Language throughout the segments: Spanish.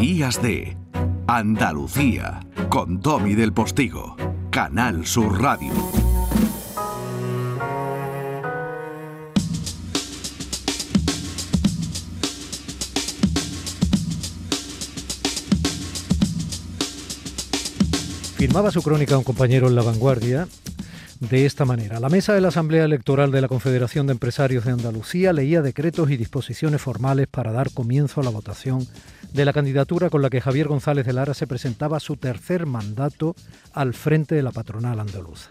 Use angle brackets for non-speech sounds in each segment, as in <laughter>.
Días de Andalucía con Domi del Postigo, Canal Sur Radio. Firmaba su crónica un compañero en La Vanguardia de esta manera. La mesa de la Asamblea Electoral de la Confederación de Empresarios de Andalucía leía decretos y disposiciones formales para dar comienzo a la votación de la candidatura con la que Javier González de Lara se presentaba su tercer mandato al frente de la patronal andaluza.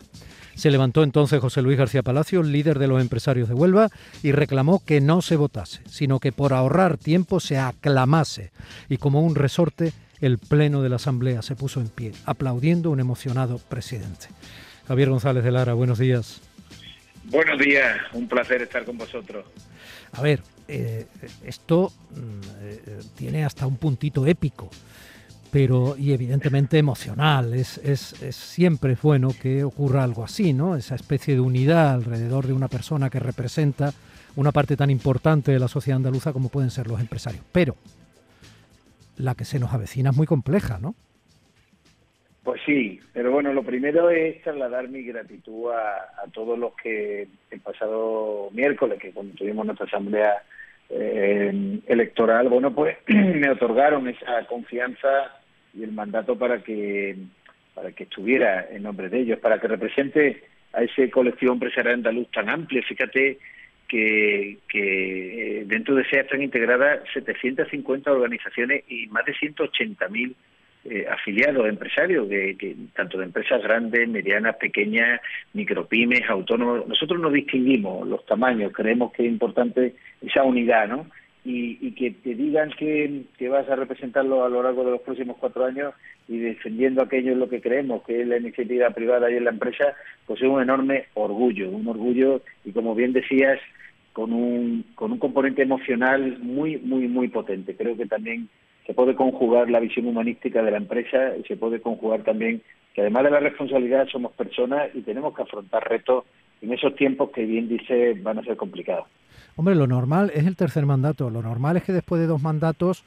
Se levantó entonces José Luis García Palacio, líder de los empresarios de Huelva, y reclamó que no se votase, sino que por ahorrar tiempo se aclamase y como un resorte el Pleno de la Asamblea se puso en pie, aplaudiendo un emocionado presidente. Javier González de Lara, buenos días. Buenos días, un placer estar con vosotros. A ver, eh, esto mm, eh, tiene hasta un puntito épico, pero y evidentemente emocional. Es, es, es, siempre bueno que ocurra algo así, ¿no? Esa especie de unidad alrededor de una persona que representa una parte tan importante de la sociedad andaluza como pueden ser los empresarios. Pero la que se nos avecina es muy compleja, ¿no? Pues sí, pero bueno, lo primero es trasladar mi gratitud a, todos los que el pasado miércoles, que cuando tuvimos nuestra asamblea eh, electoral, bueno, pues <clears throat> me otorgaron esa confianza y el mandato para que para que estuviera en nombre de ellos, para que represente a ese colectivo empresarial andaluz tan amplio. Fíjate que, que dentro de SEA están integradas 750 organizaciones y más de 180.000 eh, afiliados empresarios, que, que, tanto de empresas grandes, medianas, pequeñas, micropymes, autónomos. Nosotros no distinguimos los tamaños, creemos que es importante esa unidad, ¿no? Y, y que te digan que, que, vas a representarlo a lo largo de los próximos cuatro años y defendiendo aquello en lo que creemos, que es la iniciativa privada y en la empresa, pues es un enorme orgullo, un orgullo y como bien decías, con un, con un componente emocional muy, muy, muy potente. Creo que también se puede conjugar la visión humanística de la empresa y se puede conjugar también que además de la responsabilidad somos personas y tenemos que afrontar retos en esos tiempos que bien dice van a ser complicados. Hombre, lo normal es el tercer mandato. Lo normal es que después de dos mandatos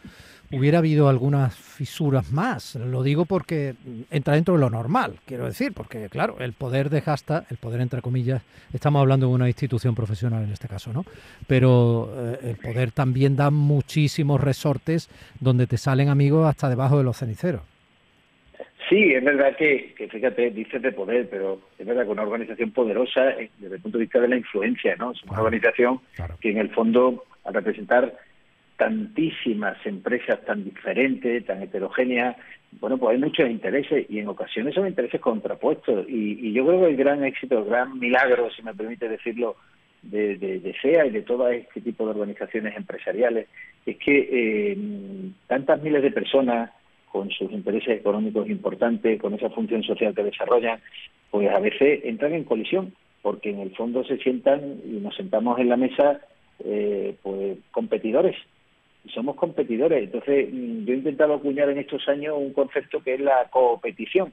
hubiera habido algunas fisuras más. Lo digo porque entra dentro de lo normal, quiero decir, porque claro, el poder de Gasta, el poder entre comillas, estamos hablando de una institución profesional en este caso, ¿no? Pero eh, el poder también da muchísimos resortes donde te salen amigos hasta debajo de los ceniceros. Sí, es verdad que, que, fíjate, dices de poder, pero es verdad que una organización poderosa desde el punto de vista de la influencia, ¿no? Es una claro, organización claro. que en el fondo, al representar tantísimas empresas tan diferentes, tan heterogéneas, bueno, pues hay muchos intereses y en ocasiones son intereses contrapuestos. Y, y yo creo que el gran éxito, el gran milagro, si me permite decirlo, de, de, SEA y de todo este tipo de organizaciones empresariales es que eh, tantas miles de personas con sus intereses económicos importantes, con esa función social que desarrollan, pues a veces entran en colisión, porque en el fondo se sientan y nos sentamos en la mesa eh, pues competidores. Somos competidores. Entonces, yo he intentado acuñar en estos años un concepto que es la coopetición.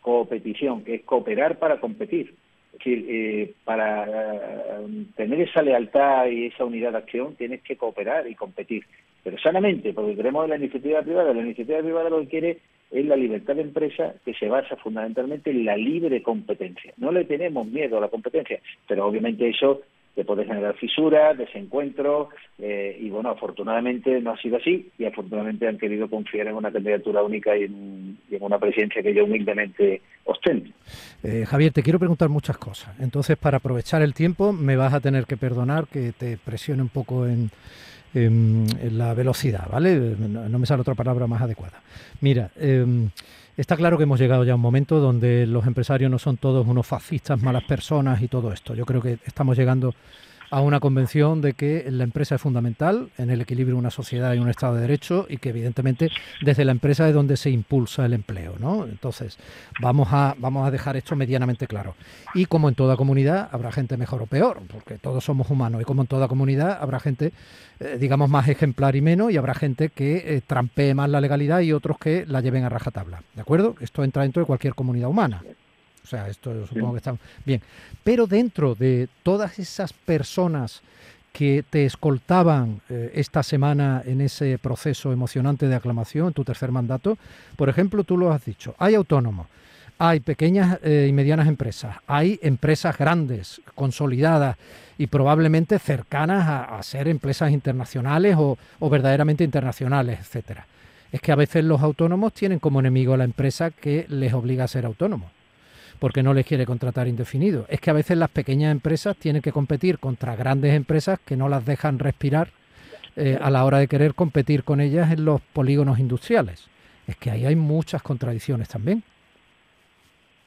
Coopetición, que es cooperar para competir. Es decir, eh, para tener esa lealtad y esa unidad de acción tienes que cooperar y competir pero sanamente, porque queremos la iniciativa privada. La iniciativa privada lo que quiere es la libertad de empresa que se basa fundamentalmente en la libre competencia. No le tenemos miedo a la competencia, pero obviamente eso te puede generar fisuras, desencuentros, eh, y bueno, afortunadamente no ha sido así, y afortunadamente han querido confiar en una candidatura única y en, en una presidencia que yo humildemente ostento. Eh, Javier, te quiero preguntar muchas cosas. Entonces, para aprovechar el tiempo, me vas a tener que perdonar que te presione un poco en eh, la velocidad, ¿vale? No, me sale otra palabra más adecuada. Mira, eh, está claro que hemos llegado ya a un momento donde los empresarios no son todos unos fascistas, malas personas y todo esto. Yo creo que estamos llegando a una convención de que la empresa es fundamental en el equilibrio de una sociedad y un Estado de Derecho y que evidentemente desde la empresa es donde se impulsa el empleo, ¿no? Entonces, vamos a, vamos a dejar esto medianamente claro. Y como en toda comunidad habrá gente mejor o peor, porque todos somos humanos, y como en toda comunidad habrá gente, eh, digamos, más ejemplar y menos, y habrá gente que eh, trampee más la legalidad y otros que la lleven a rajatabla, ¿de acuerdo? Esto entra dentro de cualquier comunidad humana. O sea, esto supongo que está bien. Pero dentro de todas esas personas que te escoltaban eh, esta semana en ese proceso emocionante de aclamación, en tu tercer mandato? Por ejemplo, tú lo has dicho, hay autónomos, hay pequeñas eh, y medianas empresas, hay empresas grandes, consolidadas y probablemente cercanas a, ser empresas internacionales o, o, verdaderamente internacionales, etcétera. Es que a veces los autónomos tienen como enemigo a la empresa que les obliga a ser autónomos porque no les quiere contratar indefinido. Es que a veces las pequeñas empresas tienen que competir contra grandes empresas que no las dejan respirar eh, a la hora de querer competir con ellas en los polígonos industriales. Es que ahí hay muchas contradicciones también.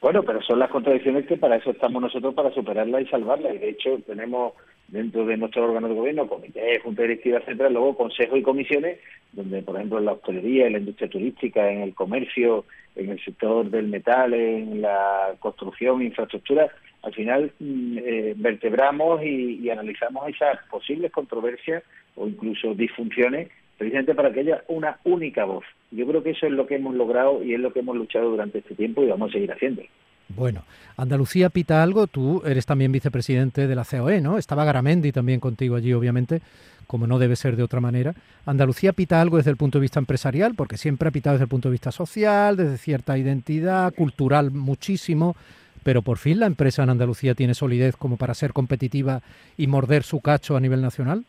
Bueno, pero son las contradicciones que para eso estamos nosotros, para superarlas y salvarlas. Y de hecho tenemos dentro de nuestro órgano de gobierno, comité, junta directiva, etcétera, luego consejos y comisiones, donde por ejemplo en la hostelería, en la industria turística, en el comercio, en el sector del metal, en la construcción, infraestructura, al final mm, eh, vertebramos y, analizamos esas posibles controversias o incluso disfunciones precisamente para que haya una única voz. Yo creo que eso es lo que hemos logrado y es lo que hemos luchado durante este tiempo y vamos a seguir haciendo. Bueno, Andalucía pita algo, tú eres también vicepresidente de la COE, ¿no? Estaba Garamendi también contigo allí, obviamente, como no debe ser de otra manera. Andalucía pita algo desde el punto de vista empresarial, porque siempre ha pitado desde el punto de vista social, desde cierta identidad, cultural muchísimo, pero por fin la empresa en Andalucía tiene solidez como para ser competitiva y morder su cacho a nivel nacional.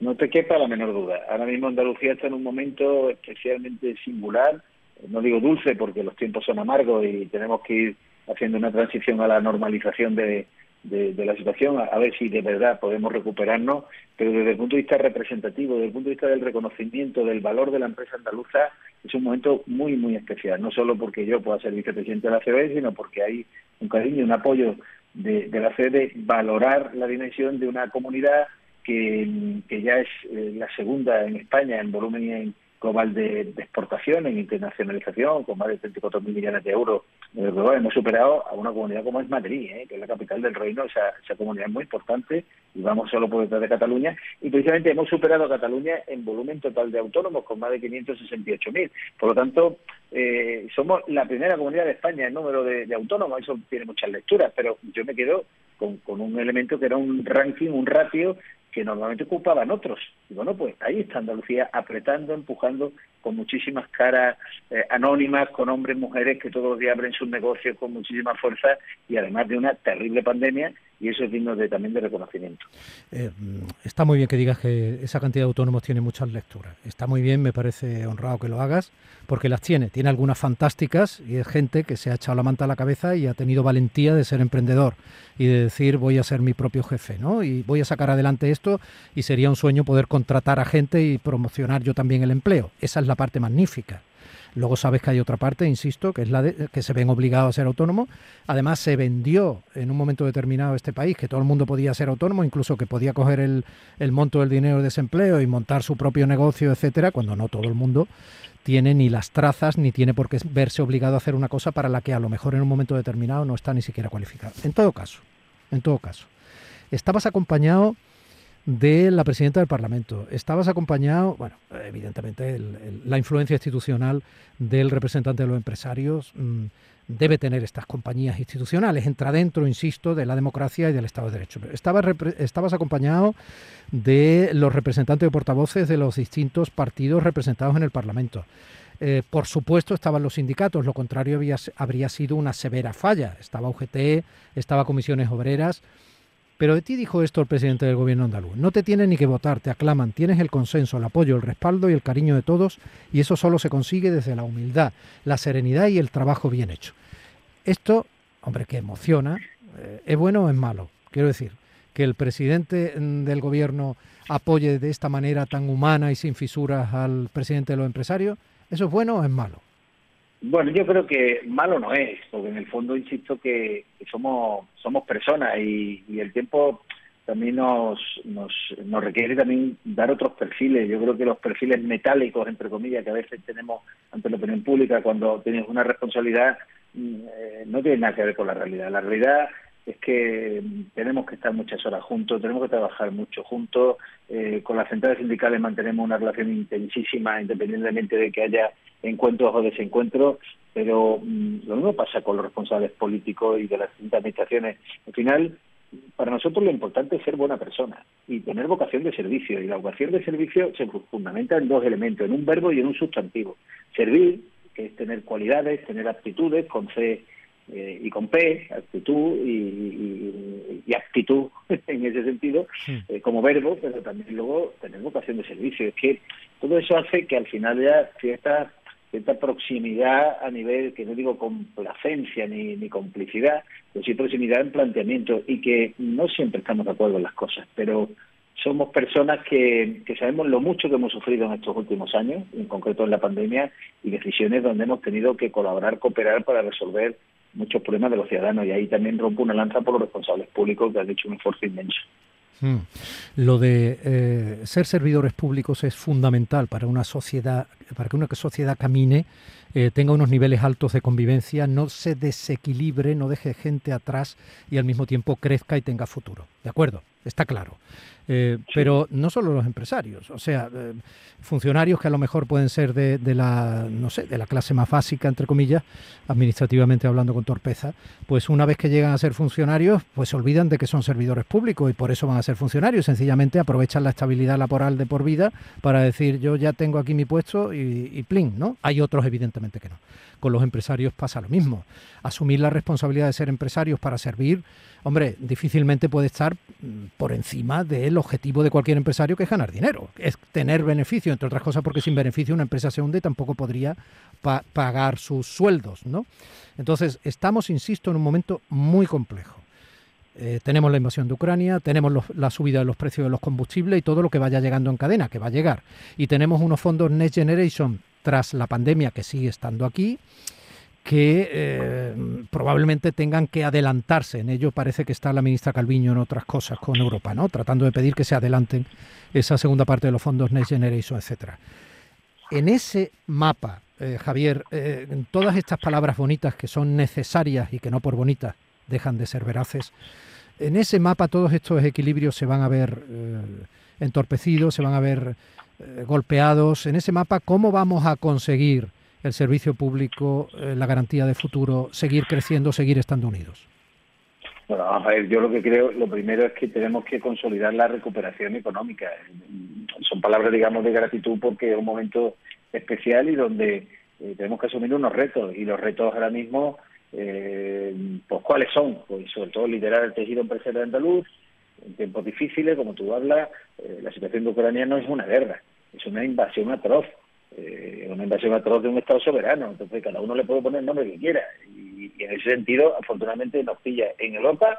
No te quepa la menor duda. Ahora mismo Andalucía está en un momento especialmente singular, no digo dulce porque los tiempos son amargos y tenemos que ir haciendo una transición a la normalización de, de, la situación, a, ver si de verdad podemos recuperarnos, pero desde el punto de vista representativo, desde el punto de vista del reconocimiento del valor de la empresa andaluza, es un momento muy, muy especial, no solo porque yo pueda ser vicepresidente de la CBE, sino porque hay un cariño, un apoyo de, de la CBE de valorar la dimensión de una comunidad que, ya es eh, la segunda en España en volumen en, global de, exportación, en internacionalización, con más de 34 mil millones de euros eh, Hemos superado a una comunidad como es Madrid, eh, que es la capital del reino, esa, comunidad es muy importante y vamos solo por detrás de Cataluña. Y precisamente hemos superado a Cataluña en volumen total de autónomos, con más de 568.000. Por lo tanto, eh, somos la primera comunidad de España en número de, autónomos, eso tiene muchas lecturas, pero yo me quedo con un elemento que era un ranking, un ratio que normalmente ocupaban otros. Y bueno, pues ahí está Andalucía apretando, empujando con muchísimas caras eh, anónimas, con hombres, mujeres que todos los días abren sus negocios con muchísima fuerza y además de una terrible pandemia y eso es digno de, también de reconocimiento. Eh, está muy bien que digas que esa cantidad de autónomos tiene muchas lecturas. Está muy bien, me parece honrado que lo hagas, porque las tiene. Tiene algunas fantásticas y es gente que se ha echado la manta a la cabeza y ha tenido valentía de ser emprendedor y de decir voy a ser mi propio jefe, ¿no? Y voy a sacar adelante esto y sería un sueño poder contratar a gente y promocionar yo también el empleo. Esa es la parte magnífica. Luego sabes que hay otra parte, insisto, que es la de que se ven obligados a ser autónomos. Además, se vendió en un momento determinado este país que todo el mundo podía ser autónomo, incluso que podía coger el, el monto del dinero de desempleo y montar su propio negocio, etcétera, cuando no todo el mundo tiene ni las trazas ni tiene por qué verse obligado a hacer una cosa para la que a lo mejor en un momento determinado no está ni siquiera cualificado. En todo caso, en todo caso, estabas acompañado de la presidenta del Parlamento. Estabas acompañado, bueno, evidentemente la influencia institucional del representante de los empresarios mm, debe tener estas compañías institucionales. Entra dentro, insisto, de la democracia y del Estado de Derecho. Estabas, estabas acompañado de los representantes de portavoces de los distintos partidos representados en el Parlamento. Eh, por supuesto estaban los sindicatos, lo contrario habría sido una severa falla. Estaba UGT, estaba Comisiones Obreras. Pero de ti dijo esto el presidente del gobierno andaluz. No te tienen ni que votar, te aclaman, tienes el consenso, el apoyo, el respaldo y el cariño de todos y eso solo se consigue desde la humildad, la serenidad y el trabajo bien hecho. Esto, hombre, que emociona, eh, ¿es bueno o es malo? Quiero decir, que el presidente mm, del gobierno apoye de esta manera tan humana y sin fisuras al presidente de los empresarios, ¿eso es bueno o es malo? Bueno, yo creo que malo no es, porque en el fondo insisto que, somos somos personas y, el tiempo también nos, nos, nos requiere también dar otros perfiles. Yo creo que los perfiles metálicos, entre comillas, que a veces tenemos ante la opinión pública cuando tienes una responsabilidad, mm, eh, no tiene nada que ver con la realidad. La realidad es que tenemos que estar muchas horas juntos, tenemos que trabajar mucho juntos. Eh, con las centrales sindicales mantenemos una relación intensísima, independientemente de que haya encuentros o desencuentros, pero mm, lo mismo pasa con los responsables políticos y de las administraciones. Al final, para nosotros lo importante es ser buena persona y tener vocación de servicio. Y la vocación de servicio se fundamenta en dos elementos, en un verbo y en un sustantivo. Servir, que es tener cualidades, tener aptitudes con C eh, y con P, actitud y, actitud <laughs> en ese sentido, eh, como verbo, pero también luego tener vocación de servicio. Es que todo eso hace que al final ya cierta, cierta proximidad a nivel, que no digo complacencia ni, ni complicidad, pero sí proximidad en planteamiento y que no siempre estamos de acuerdo en las cosas, pero somos personas que, que, sabemos lo mucho que hemos sufrido en estos últimos años, en concreto en la pandemia, y decisiones donde hemos tenido que colaborar, cooperar para resolver muchos problemas de los ciudadanos y ahí también rompo una lanza por los responsables públicos que han hecho un esfuerzo inmenso. Hmm. Lo de eh, ser servidores públicos es fundamental para una sociedad, para que una sociedad camine, eh, tenga unos niveles altos de convivencia, no se desequilibre, no deje gente atrás y al mismo tiempo crezca y tenga futuro. ¿De acuerdo? Está claro. Eh, pero no solo los empresarios, o sea, eh, funcionarios que a lo mejor pueden ser de, la, no sé, de la clase más básica, entre comillas, administrativamente hablando con torpeza, pues una vez que llegan a ser funcionarios, pues se olvidan de que son servidores públicos y por eso van a ser funcionarios, sencillamente aprovechan la estabilidad laboral de por vida para decir yo ya tengo aquí mi puesto y, y plin, ¿no? Hay otros evidentemente que no. Con los empresarios pasa lo mismo. Asumir la responsabilidad de ser empresarios para servir, hombre, difícilmente puede estar mm, por encima del objetivo de cualquier empresario que es ganar dinero, es tener beneficio, entre otras cosas porque sin beneficio una empresa se hunde y tampoco podría pagar sus sueldos, ¿no? Entonces, estamos, insisto, en un momento muy complejo. Eh, tenemos la invasión de Ucrania, tenemos la subida de los precios de los combustibles y todo lo que vaya llegando en cadena, que va a llegar. Y tenemos unos fondos Next Generation tras la pandemia que sigue estando aquí, que eh, probablemente tengan que adelantarse. En ello parece que está la ministra Calviño en otras cosas con Europa, ¿no? Tratando de pedir que se adelanten esa segunda parte de los fondos Next Generation, etcétera. En ese mapa, eh, Javier, eh, en todas estas palabras bonitas que son necesarias y que no por bonitas dejan de ser veraces, en ese mapa todos estos equilibrios se van a ver entorpecidos, se van a ver eh, golpeados en ese mapa, ¿cómo vamos a conseguir el servicio público, eh, la garantía de futuro, seguir creciendo, seguir estando unidos? Bueno, a ver, yo lo que creo, lo primero es que tenemos que consolidar la recuperación económica. Son palabras, digamos, de gratitud porque es un momento especial y donde eh, tenemos que asumir unos retos. Y los retos ahora mismo, pues ¿cuáles son? Pues sobre todo liderar el tejido empresarial andaluz, en tiempos difíciles, como tú hablas, eh, la situación de Ucrania no es una guerra, es una invasión atroz, eh, una invasión atroz de un Estado soberano. Entonces, cada uno le puede poner el nombre que quiera. Y, en ese sentido, afortunadamente, nos pilla en Europa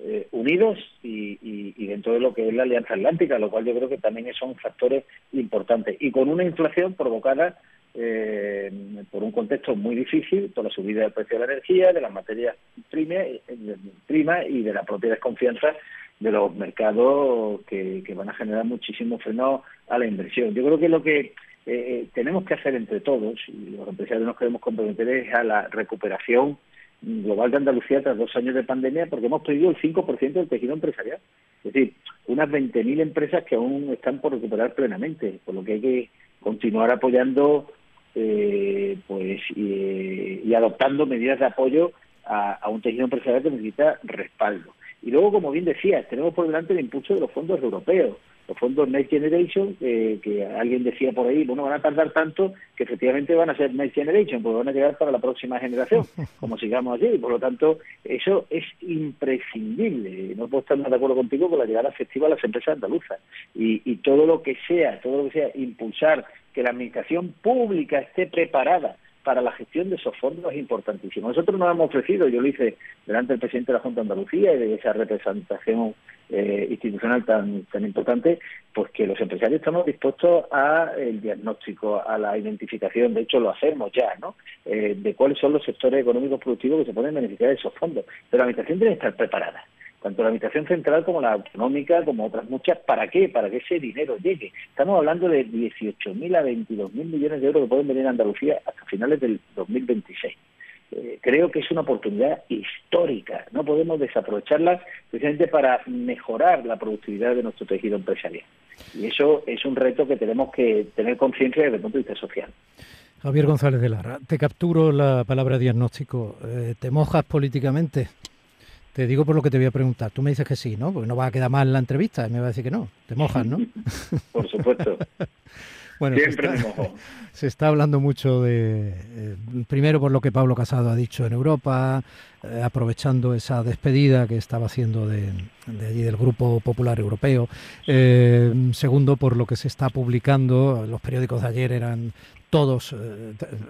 eh, unidos y, y, dentro de lo que es la Alianza Atlántica, lo cual yo creo que también son factores importantes. Y con una inflación provocada eh, por un contexto muy difícil, por la subida del precio de la energía, de las materias primas y de la propia desconfianza de los mercados que, van a generar muchísimo freno a la inversión. Yo creo que lo que eh, tenemos que hacer entre todos, y los empresarios nos queremos comprometer, es a la recuperación global de Andalucía tras dos años de pandemia, porque hemos perdido el 5% del tejido empresarial. Es decir, unas 20.000 empresas que aún están por recuperar plenamente, por lo que hay que continuar apoyando eh, pues y, adoptando medidas de apoyo a un tejido empresarial que necesita respaldo. Y luego, como bien decías, tenemos por delante el impulso de los fondos europeos, los fondos Next Generation, que alguien decía por ahí, bueno, van a tardar tanto que efectivamente van a ser Next Generation, porque van a llegar para la próxima generación, <laughs> como sigamos allí. Por lo tanto, eso es imprescindible. No puedo estar más de acuerdo contigo con la llegada efectiva a las empresas andaluzas. Y, y todo lo que sea, todo lo que sea, impulsar que la administración pública esté preparada para la gestión de esos fondos es importantísimo. Nosotros nos hemos ofrecido, yo lo hice delante del presidente de la Junta de Andalucía y de esa representación eh, institucional tan, tan importante, pues que los empresarios estamos dispuestos al diagnóstico, a la identificación, de hecho lo hacemos ya, ¿no? Eh, de cuáles son los sectores económicos productivos que se pueden beneficiar de esos fondos. Pero la administración tiene que estar preparada tanto la Administración Central como la Autonómica, como otras muchas, ¿para qué? Para que ese dinero llegue. Estamos hablando de 18.000 a 22.000 millones de euros que pueden venir a Andalucía hasta finales del 2026. Eh, creo que es una oportunidad histórica, no podemos desaprovecharla precisamente para mejorar la productividad de nuestro tejido empresarial. Y eso es un reto que tenemos que tener conciencia desde el punto de vista social. Javier González de Lara, te capturo la palabra diagnóstico. Eh, ¿Te mojas políticamente? Te digo por lo que te voy a preguntar. Tú me dices que sí, ¿no? Porque no va a quedar mal la entrevista. Y me va a decir que no. Te mojas, ¿no? <laughs> por supuesto. <laughs> Bueno, Siempre se está, <laughs> se está hablando mucho de, eh, primero por lo que Pablo Casado ha dicho en Europa, eh, aprovechando esa despedida que estaba haciendo de, allí del Grupo Popular Europeo. Eh, segundo, por lo que se está publicando, los periódicos de ayer eran todos,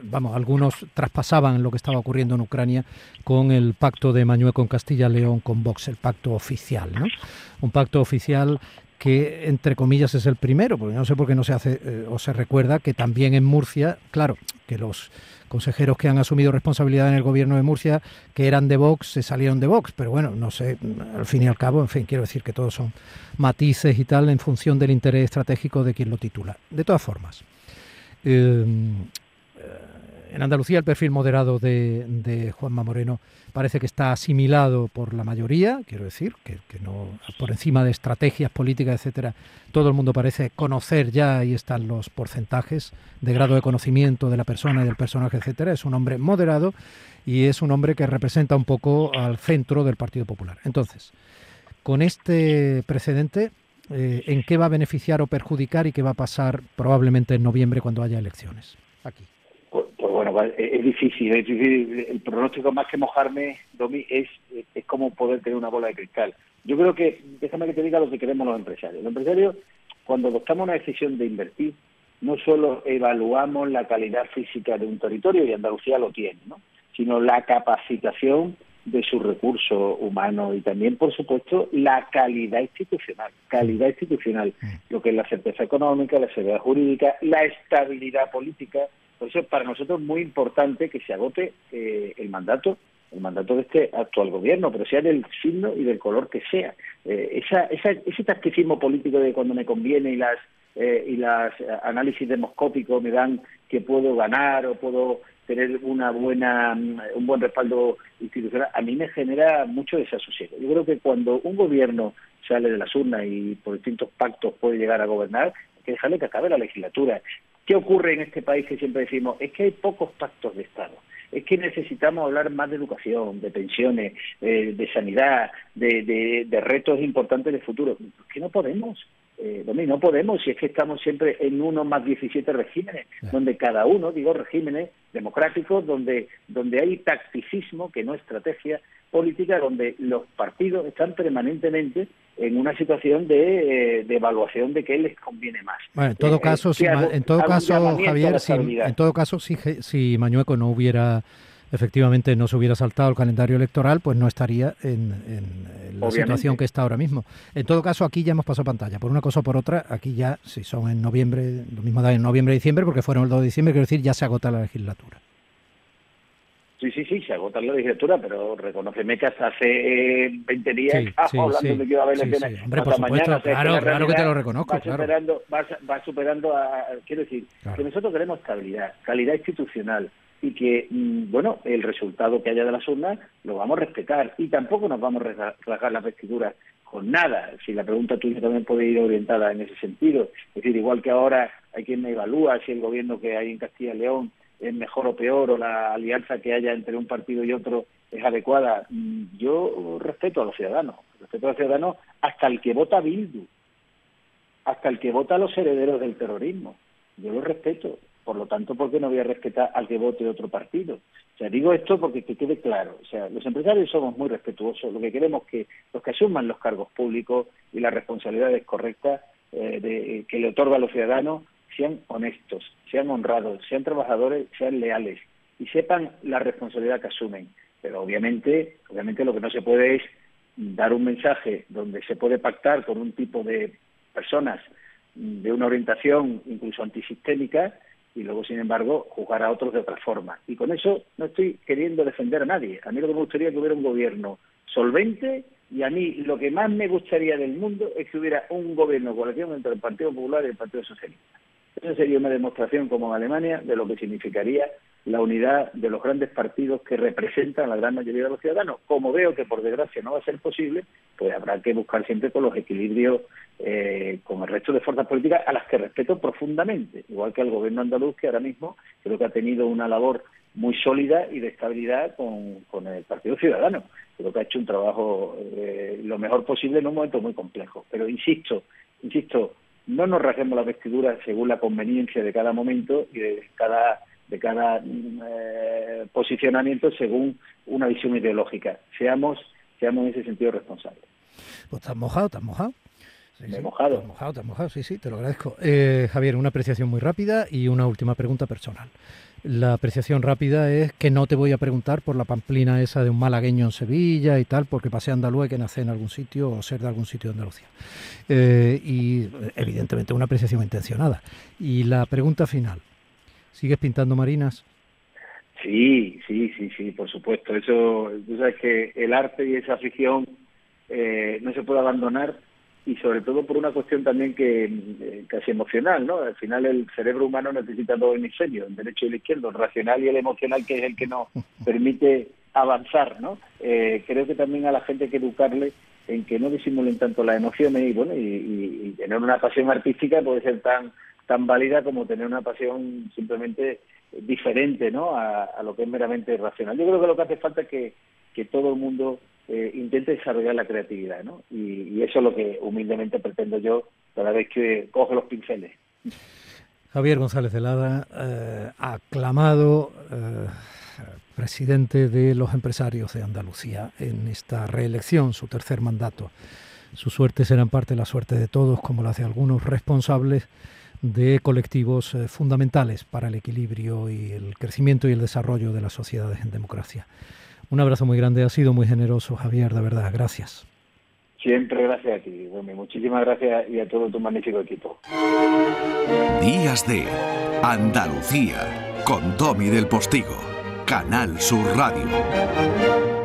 vamos, algunos traspasaban lo que estaba ocurriendo en Ucrania con el pacto de Mañueco con Castilla-León con Vox, el pacto oficial, ¿no? Un pacto oficial que entre comillas es el primero, porque no sé por qué no se hace eh, o se recuerda que también en Murcia, claro, que los consejeros que han asumido responsabilidad en el gobierno de Murcia, que eran de Vox, se salieron de Vox, pero bueno, no sé, al fin y al cabo, en fin, quiero decir que todos son matices y tal en función del interés estratégico de quien lo titula. De todas formas, eh, en Andalucía el perfil moderado de, Juanma Moreno parece que está asimilado por la mayoría, quiero decir, que, no por encima de estrategias políticas, etcétera, todo el mundo parece conocer ya, ahí están los porcentajes de grado de conocimiento de la persona y del personaje, etcétera. Es un hombre moderado y es un hombre que representa un poco al centro del Partido Popular. Entonces, con este precedente, eh, ¿en qué va a beneficiar o perjudicar y qué va a pasar probablemente en noviembre cuando haya elecciones? Aquí bueno, es difícil, es difícil. El pronóstico más que mojarme, Domi, es, es como poder tener una bola de cristal. Yo creo que, déjame que te diga lo que queremos los empresarios. Los empresarios, cuando adoptamos una decisión de invertir, no solo evaluamos la calidad física de un territorio, y Andalucía lo tiene, ¿no? sino la capacitación de su recurso humano y también, por supuesto, la calidad institucional, calidad institucional, mm. lo que es la certeza económica, la seguridad jurídica, la estabilidad política, por eso para nosotros es muy importante que se agote eh, el mandato el mandato de este actual gobierno, pero sea del signo y del color que sea. Eh, esa, esa, ese tacticismo político de cuando me conviene y las eh, y las análisis demoscópicos me dan que puedo ganar o puedo tener una buena un buen respaldo institucional, a mí me genera mucho desasosiego. Yo creo que cuando un gobierno sale de las urnas y por distintos pactos puede llegar a gobernar, hay que dejarle que acabe la legislatura. ¿Qué ocurre en este país que siempre decimos? Es que hay pocos pactos de Estado. Es que necesitamos hablar más de educación, de pensiones, eh, de sanidad, de, retos importantes de futuro. que no podemos? Eh, no podemos si es que estamos siempre en uno más 17 regímenes, donde cada uno, digo regímenes democráticos, donde, donde hay tacticismo, que no estrategia política, donde los partidos están permanentemente en una situación de, eh, de, evaluación de qué les conviene más. Bueno, en todo eh, caso, si, en todo caso, Javier, si, en todo caso, si, si Mañueco no hubiera efectivamente no se hubiera saltado el calendario electoral, pues no estaría en, en la situación que está ahora mismo. En todo caso, aquí ya hemos pasado pantalla. Por una cosa o por otra, aquí ya, si son en noviembre, lo mismo da en noviembre y diciembre, porque fueron el 2 de diciembre, quiero decir, ya se agota la legislatura. Sí, sí, sí, se agota la legislatura, pero reconoceme que hasta hace 20 días hablando de que iba a haber elecciones. Hombre, por supuesto, claro, claro que te lo reconozco. Va superando, va, superando a, quiero decir, que nosotros queremos estabilidad, calidad institucional y que, mm, bueno, el resultado que haya de las urnas lo vamos a respetar y tampoco nos vamos a rasgar las vestiduras con nada. Si la pregunta tuya también puede ir orientada en ese sentido. Es decir, igual que ahora hay quien me evalúa si el gobierno que hay en Castilla y León es mejor o peor o la alianza que haya entre un partido y otro es adecuada. Mm, yo respeto a los ciudadanos, respeto a los ciudadanos hasta el que vota Bildu, hasta el que vota a los herederos del terrorismo. Yo lo respeto. Por lo tanto, ¿por qué no voy a respetar al que vote otro partido? O sea, digo esto porque que quede claro. O sea, los empresarios somos muy respetuosos. Lo que queremos es que los que asuman los cargos públicos y las responsabilidades correctas eh, de, que le otorga a los ciudadanos sean honestos, sean honrados, sean trabajadores, sean leales y sepan la responsabilidad que asumen. Pero obviamente, obviamente lo que no se puede es dar un mensaje donde se puede pactar con un tipo de personas de una orientación incluso antisistémica y luego, sin embargo, juzgar a otros de otra forma. Y con eso no estoy queriendo defender a nadie. A mí lo que me gustaría es que hubiera un gobierno solvente y a mí lo que más me gustaría del mundo es que hubiera un gobierno de coalición entre el Partido Popular y el Partido Socialista. Esa sería una demostración, como en Alemania, de lo que significaría la unidad de los grandes partidos que representan a la gran mayoría de los ciudadanos. Como veo que por desgracia no va a ser posible, pues habrá que buscar siempre con los equilibrios eh, con el resto de fuerzas políticas a las que respeto profundamente, igual que al gobierno andaluz que ahora mismo creo que ha tenido una labor muy sólida y de estabilidad con, con el Partido Ciudadano. Creo que ha hecho un trabajo eh, lo mejor posible en un momento muy complejo. Pero insisto, insisto, no nos rasguemos la vestidura según la conveniencia de cada momento y de cada de cada eh, posicionamiento según una visión ideológica. Seamos, seamos en ese sentido responsables. Pues estás mojado, estás mojado. Sí, mojado. Te mojado, te mojado, sí, sí, te lo agradezco. Eh, Javier, una apreciación muy rápida y una última pregunta personal. La apreciación rápida es que no te voy a preguntar por la pamplina esa de un malagueño en Sevilla y tal, porque pasé andaluz que nacer en algún sitio o ser de algún sitio de Andalucía. Eh, y evidentemente una apreciación intencionada. Y la pregunta final, ¿sigues pintando marinas? Sí, sí, sí, sí, por supuesto. Eso, tú sabes que el arte y esa afición eh, no se puede abandonar y sobre todo por una cuestión también que eh, casi emocional, ¿no? Al final el cerebro humano necesita dos hemisferios, el derecho y el izquierdo, el racional y el emocional, que es el que nos <laughs> permite avanzar, ¿no? Eh, creo que también a la gente hay que educarle en que no disimulen tanto las emociones y bueno y, tener una pasión artística puede ser tan tan válida como tener una pasión simplemente diferente, ¿no? A, lo que es meramente racional. Yo creo que lo que hace falta es que, que todo el mundo eh, intente desarrollar la creatividad, ¿no? Y, eso es lo que humildemente pretendo yo cada vez que cojo los pinceles. Javier González de Lada, eh, aclamado eh, presidente de los empresarios de Andalucía en esta reelección, su tercer mandato. Su suerte será en parte la suerte de todos, como la de algunos responsables de colectivos fundamentales para el equilibrio y el crecimiento y el desarrollo de las sociedades en democracia. Un abrazo muy grande, ha sido muy generoso, Javier, de verdad, gracias. Siempre gracias a ti, Muchísimas gracias y a todo tu magnífico equipo. Días de Andalucía con Domi del Postigo, Canal Sur Radio.